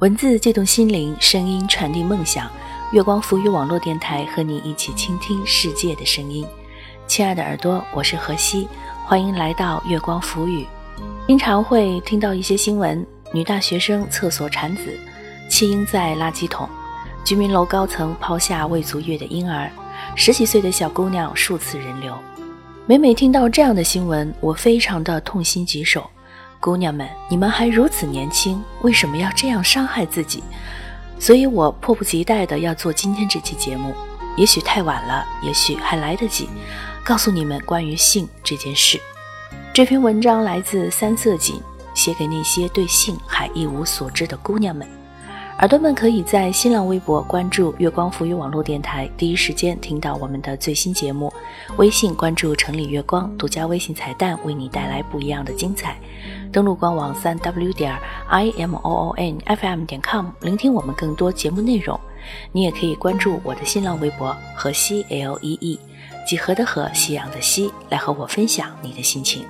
文字悸动心灵，声音传递梦想。月光浮语网络电台和你一起倾听世界的声音。亲爱的耳朵，我是何西，欢迎来到月光浮语。经常会听到一些新闻：女大学生厕所产子，弃婴在垃圾桶；居民楼高层抛下未足月的婴儿，十几岁的小姑娘数次人流。每每听到这样的新闻，我非常的痛心疾首。姑娘们，你们还如此年轻，为什么要这样伤害自己？所以我迫不及待的要做今天这期节目。也许太晚了，也许还来得及，告诉你们关于性这件事。这篇文章来自三色堇，写给那些对性还一无所知的姑娘们。耳朵们可以在新浪微博关注“月光浮语网络电台”，第一时间听到我们的最新节目；微信关注“城里月光”，独家微信彩蛋为你带来不一样的精彩。登录官网三 w 点 i m o o n f m 点 com，聆听我们更多节目内容。你也可以关注我的新浪微博“河西 l e e”，几何的河，夕阳的西，来和我分享你的心情。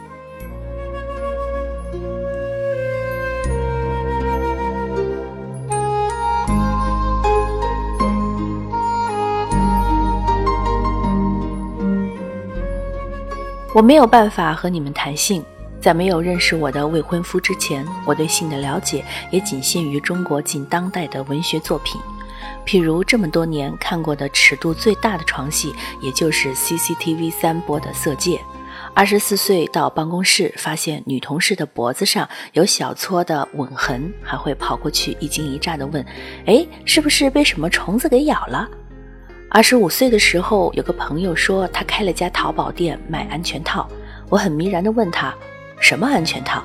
我没有办法和你们谈性，在没有认识我的未婚夫之前，我对性的了解也仅限于中国近当代的文学作品，譬如这么多年看过的尺度最大的床戏，也就是 CCTV 三播的《色戒》。二十四岁到办公室，发现女同事的脖子上有小撮的吻痕，还会跑过去一惊一乍地问：“哎，是不是被什么虫子给咬了？”二十五岁的时候，有个朋友说他开了家淘宝店卖安全套，我很迷然地问他什么安全套，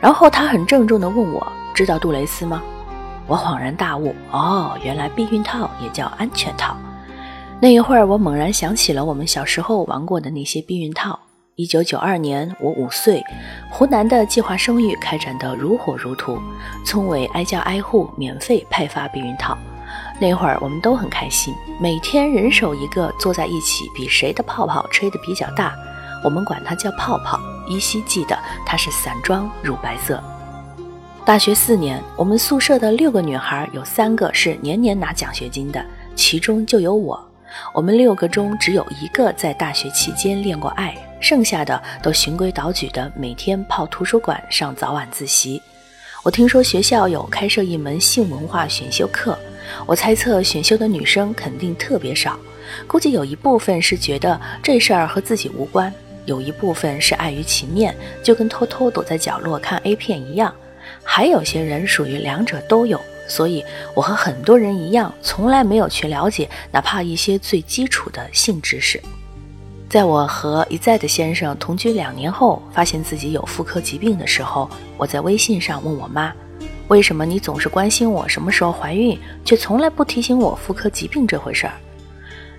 然后他很郑重地问我知道杜蕾斯吗？我恍然大悟，哦，原来避孕套也叫安全套。那一会儿，我猛然想起了我们小时候玩过的那些避孕套。一九九二年，我五岁，湖南的计划生育开展得如火如荼，村委挨家挨户免费派发避孕套。那会儿我们都很开心，每天人手一个，坐在一起比谁的泡泡吹得比较大。我们管它叫泡泡，依稀记得它是散装乳白色。大学四年，我们宿舍的六个女孩有三个是年年拿奖学金的，其中就有我。我们六个中只有一个在大学期间恋过爱，剩下的都循规蹈矩的每天泡图书馆上早晚自习。我听说学校有开设一门性文化选修课。我猜测选修的女生肯定特别少，估计有一部分是觉得这事儿和自己无关，有一部分是碍于情面，就跟偷偷躲在角落看 A 片一样，还有些人属于两者都有。所以，我和很多人一样，从来没有去了解哪怕一些最基础的性知识。在我和一再的先生同居两年后，发现自己有妇科疾病的时候，我在微信上问我妈。为什么你总是关心我什么时候怀孕，却从来不提醒我妇科疾病这回事儿？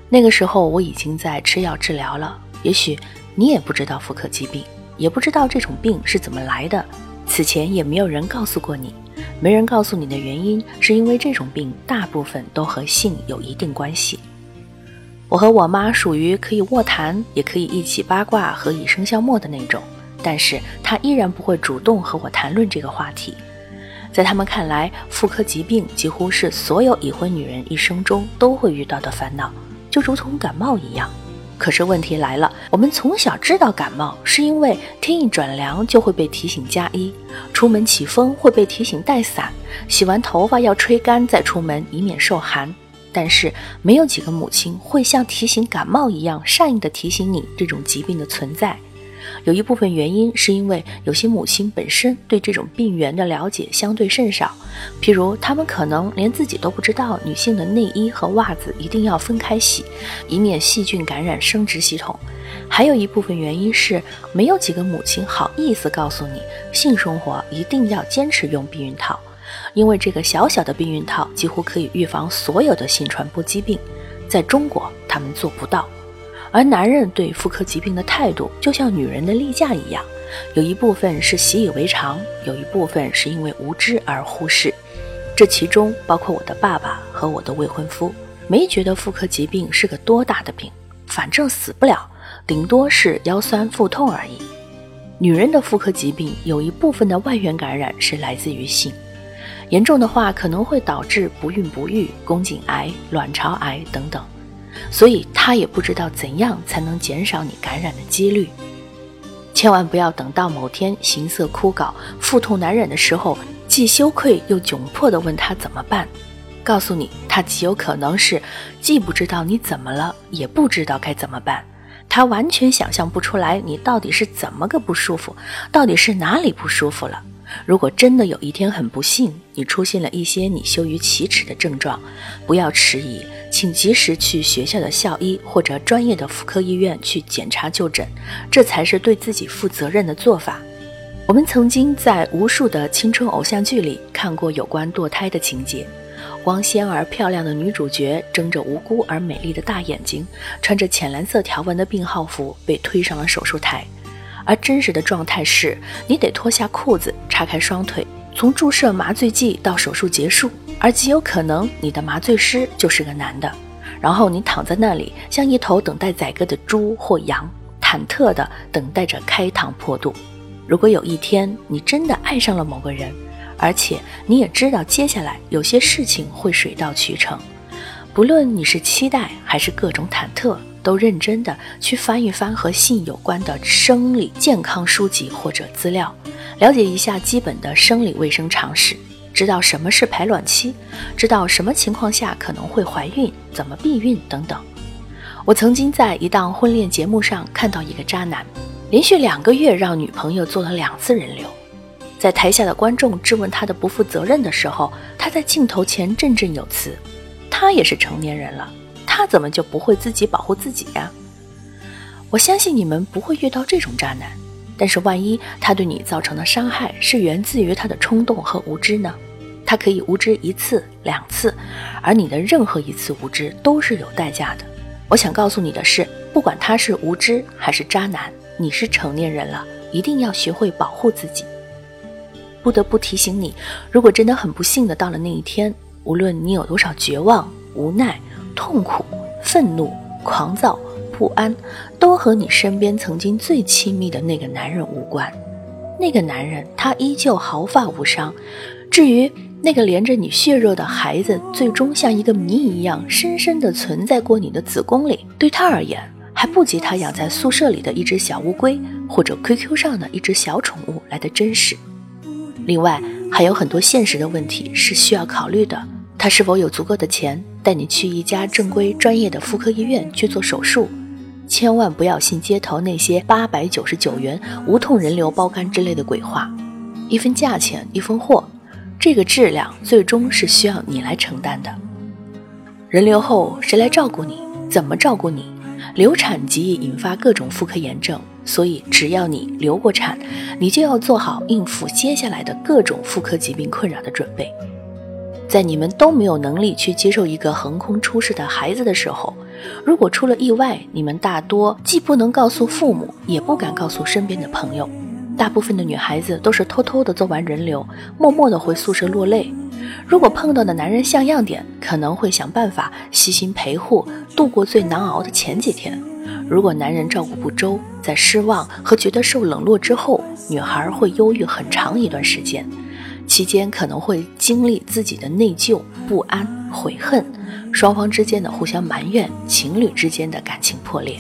那个时候我已经在吃药治疗了。也许你也不知道妇科疾病，也不知道这种病是怎么来的，此前也没有人告诉过你。没人告诉你的原因，是因为这种病大部分都和性有一定关系。我和我妈属于可以卧谈，也可以一起八卦和以笙箫默的那种，但是她依然不会主动和我谈论这个话题。在他们看来，妇科疾病几乎是所有已婚女人一生中都会遇到的烦恼，就如同感冒一样。可是问题来了，我们从小知道感冒是因为天一转凉就会被提醒加衣，出门起风会被提醒带伞，洗完头发要吹干再出门，以免受寒。但是没有几个母亲会像提醒感冒一样善意的提醒你这种疾病的存在。有一部分原因是因为有些母亲本身对这种病源的了解相对甚少，譬如她们可能连自己都不知道女性的内衣和袜子一定要分开洗，以免细菌感染生殖系统。还有一部分原因是没有几个母亲好意思告诉你，性生活一定要坚持用避孕套，因为这个小小的避孕套几乎可以预防所有的性传播疾病。在中国，他们做不到。而男人对妇科疾病的态度，就像女人的例假一样，有一部分是习以为常，有一部分是因为无知而忽视。这其中包括我的爸爸和我的未婚夫，没觉得妇科疾病是个多大的病，反正死不了，顶多是腰酸腹痛而已。女人的妇科疾病有一部分的外源感染是来自于性，严重的话可能会导致不孕不育、宫颈癌、卵巢癌等等。所以他也不知道怎样才能减少你感染的几率。千万不要等到某天形色枯槁、腹痛难忍的时候，既羞愧又窘迫地问他怎么办。告诉你，他极有可能是既不知道你怎么了，也不知道该怎么办。他完全想象不出来你到底是怎么个不舒服，到底是哪里不舒服了。如果真的有一天很不幸，你出现了一些你羞于启齿的症状，不要迟疑，请及时去学校的校医或者专业的妇科医院去检查就诊，这才是对自己负责任的做法。我们曾经在无数的青春偶像剧里看过有关堕胎的情节。光鲜而漂亮的女主角睁着无辜而美丽的大眼睛，穿着浅蓝色条纹的病号服被推上了手术台，而真实的状态是你得脱下裤子，叉开双腿，从注射麻醉剂到手术结束，而极有可能你的麻醉师就是个男的，然后你躺在那里，像一头等待宰割的猪或羊，忐忑地等待着开膛破肚。如果有一天你真的爱上了某个人，而且你也知道，接下来有些事情会水到渠成。不论你是期待还是各种忐忑，都认真的去翻一翻和性有关的生理健康书籍或者资料，了解一下基本的生理卫生常识，知道什么是排卵期，知道什么情况下可能会怀孕，怎么避孕等等。我曾经在一档婚恋节目上看到一个渣男，连续两个月让女朋友做了两次人流。在台下的观众质问他的不负责任的时候，他在镜头前振振有词：“他也是成年人了，他怎么就不会自己保护自己呀？”我相信你们不会遇到这种渣男，但是万一他对你造成的伤害是源自于他的冲动和无知呢？他可以无知一次、两次，而你的任何一次无知都是有代价的。我想告诉你的是，不管他是无知还是渣男，你是成年人了，一定要学会保护自己。不得不提醒你，如果真的很不幸的到了那一天，无论你有多少绝望、无奈、痛苦、愤怒、狂躁、不安，都和你身边曾经最亲密的那个男人无关。那个男人他依旧毫发无伤。至于那个连着你血肉的孩子，最终像一个谜一样深深地存在过你的子宫里，对他而言，还不及他养在宿舍里的一只小乌龟或者 QQ 上的一只小宠物来的真实。另外还有很多现实的问题是需要考虑的。他是否有足够的钱带你去一家正规专业的妇科医院去做手术？千万不要信街头那些八百九十九元无痛人流包干之类的鬼话。一分价钱一分货，这个质量最终是需要你来承担的。人流后谁来照顾你？怎么照顾你？流产极易引发各种妇科炎症。所以，只要你流过产，你就要做好应付接下来的各种妇科疾病困扰的准备。在你们都没有能力去接受一个横空出世的孩子的时候，如果出了意外，你们大多既不能告诉父母，也不敢告诉身边的朋友。大部分的女孩子都是偷偷的做完人流，默默的回宿舍落泪。如果碰到的男人像样点，可能会想办法悉心陪护，度过最难熬的前几天。如果男人照顾不周，在失望和觉得受冷落之后，女孩会忧郁很长一段时间，期间可能会经历自己的内疚、不安、悔恨，双方之间的互相埋怨，情侣之间的感情破裂。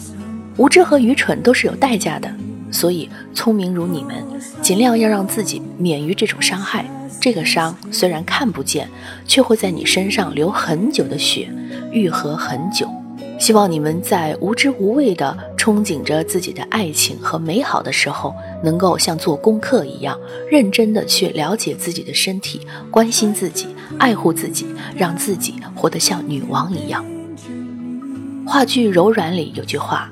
无知和愚蠢都是有代价的，所以聪明如你们，尽量要让自己免于这种伤害。这个伤虽然看不见，却会在你身上流很久的血，愈合很久。希望你们在无知无畏的憧憬着自己的爱情和美好的时候，能够像做功课一样，认真地去了解自己的身体，关心自己，爱护自己，让自己活得像女王一样。话剧《柔软》里有句话，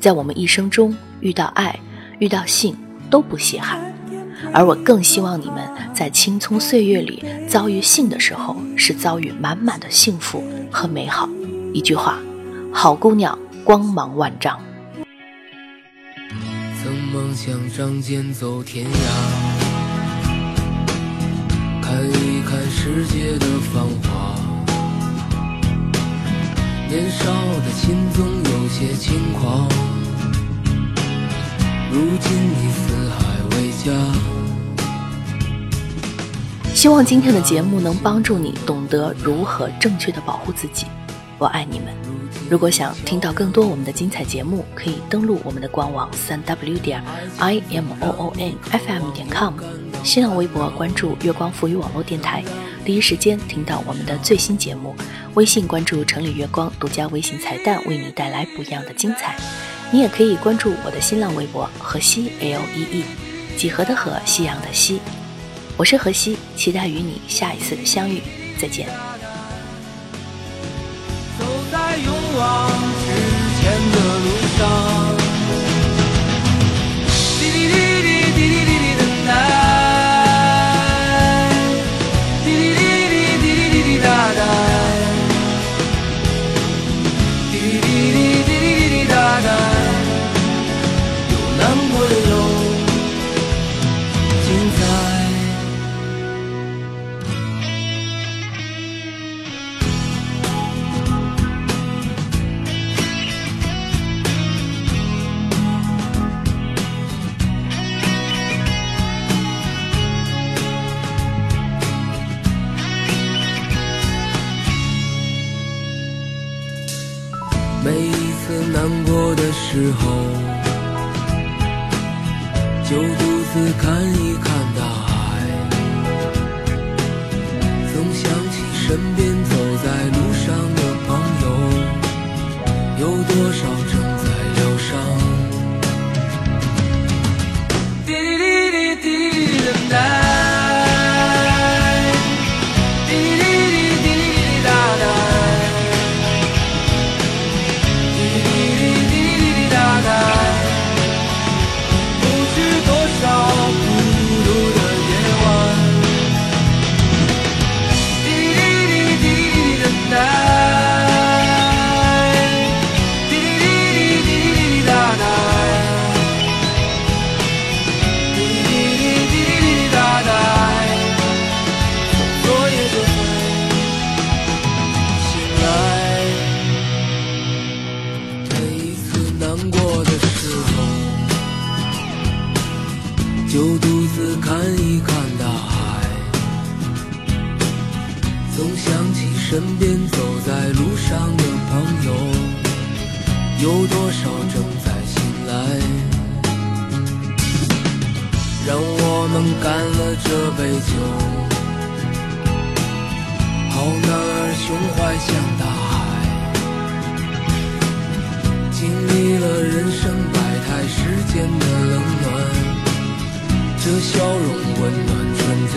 在我们一生中遇到爱、遇到性都不稀罕，而我更希望你们在青葱岁月里遭遇性的时候，是遭遇满满的幸福和美好。一句话。好姑娘，光芒万丈。曾梦想仗剑走天涯，看一看世界的繁华。年少的心总有些轻狂，如今你四海为家。希望今天的节目能帮助你懂得如何正确的保护自己。我爱你们。如果想听到更多我们的精彩节目，可以登录我们的官网三 w 点 i m o o n f m 点 com，新浪微博关注月光浮语网络电台，第一时间听到我们的最新节目。微信关注城里月光，独家微信彩蛋，为你带来不一样的精彩。你也可以关注我的新浪微博河西 L E E，几何的河，夕阳的西。我是河西，期待与你下一次的相遇，再见。往之前的路上，难过的时候，就独自看一看大海，总想起身边总想起身边走在路上的朋友，有多少正在醒来。让我们干了这杯酒，好男儿胸怀像大海。经历了人生百态世间的冷暖，这笑容温暖纯真。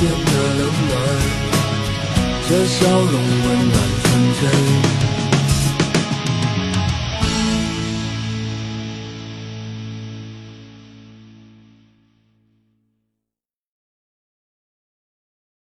间的冷暖，这笑容温暖纯真。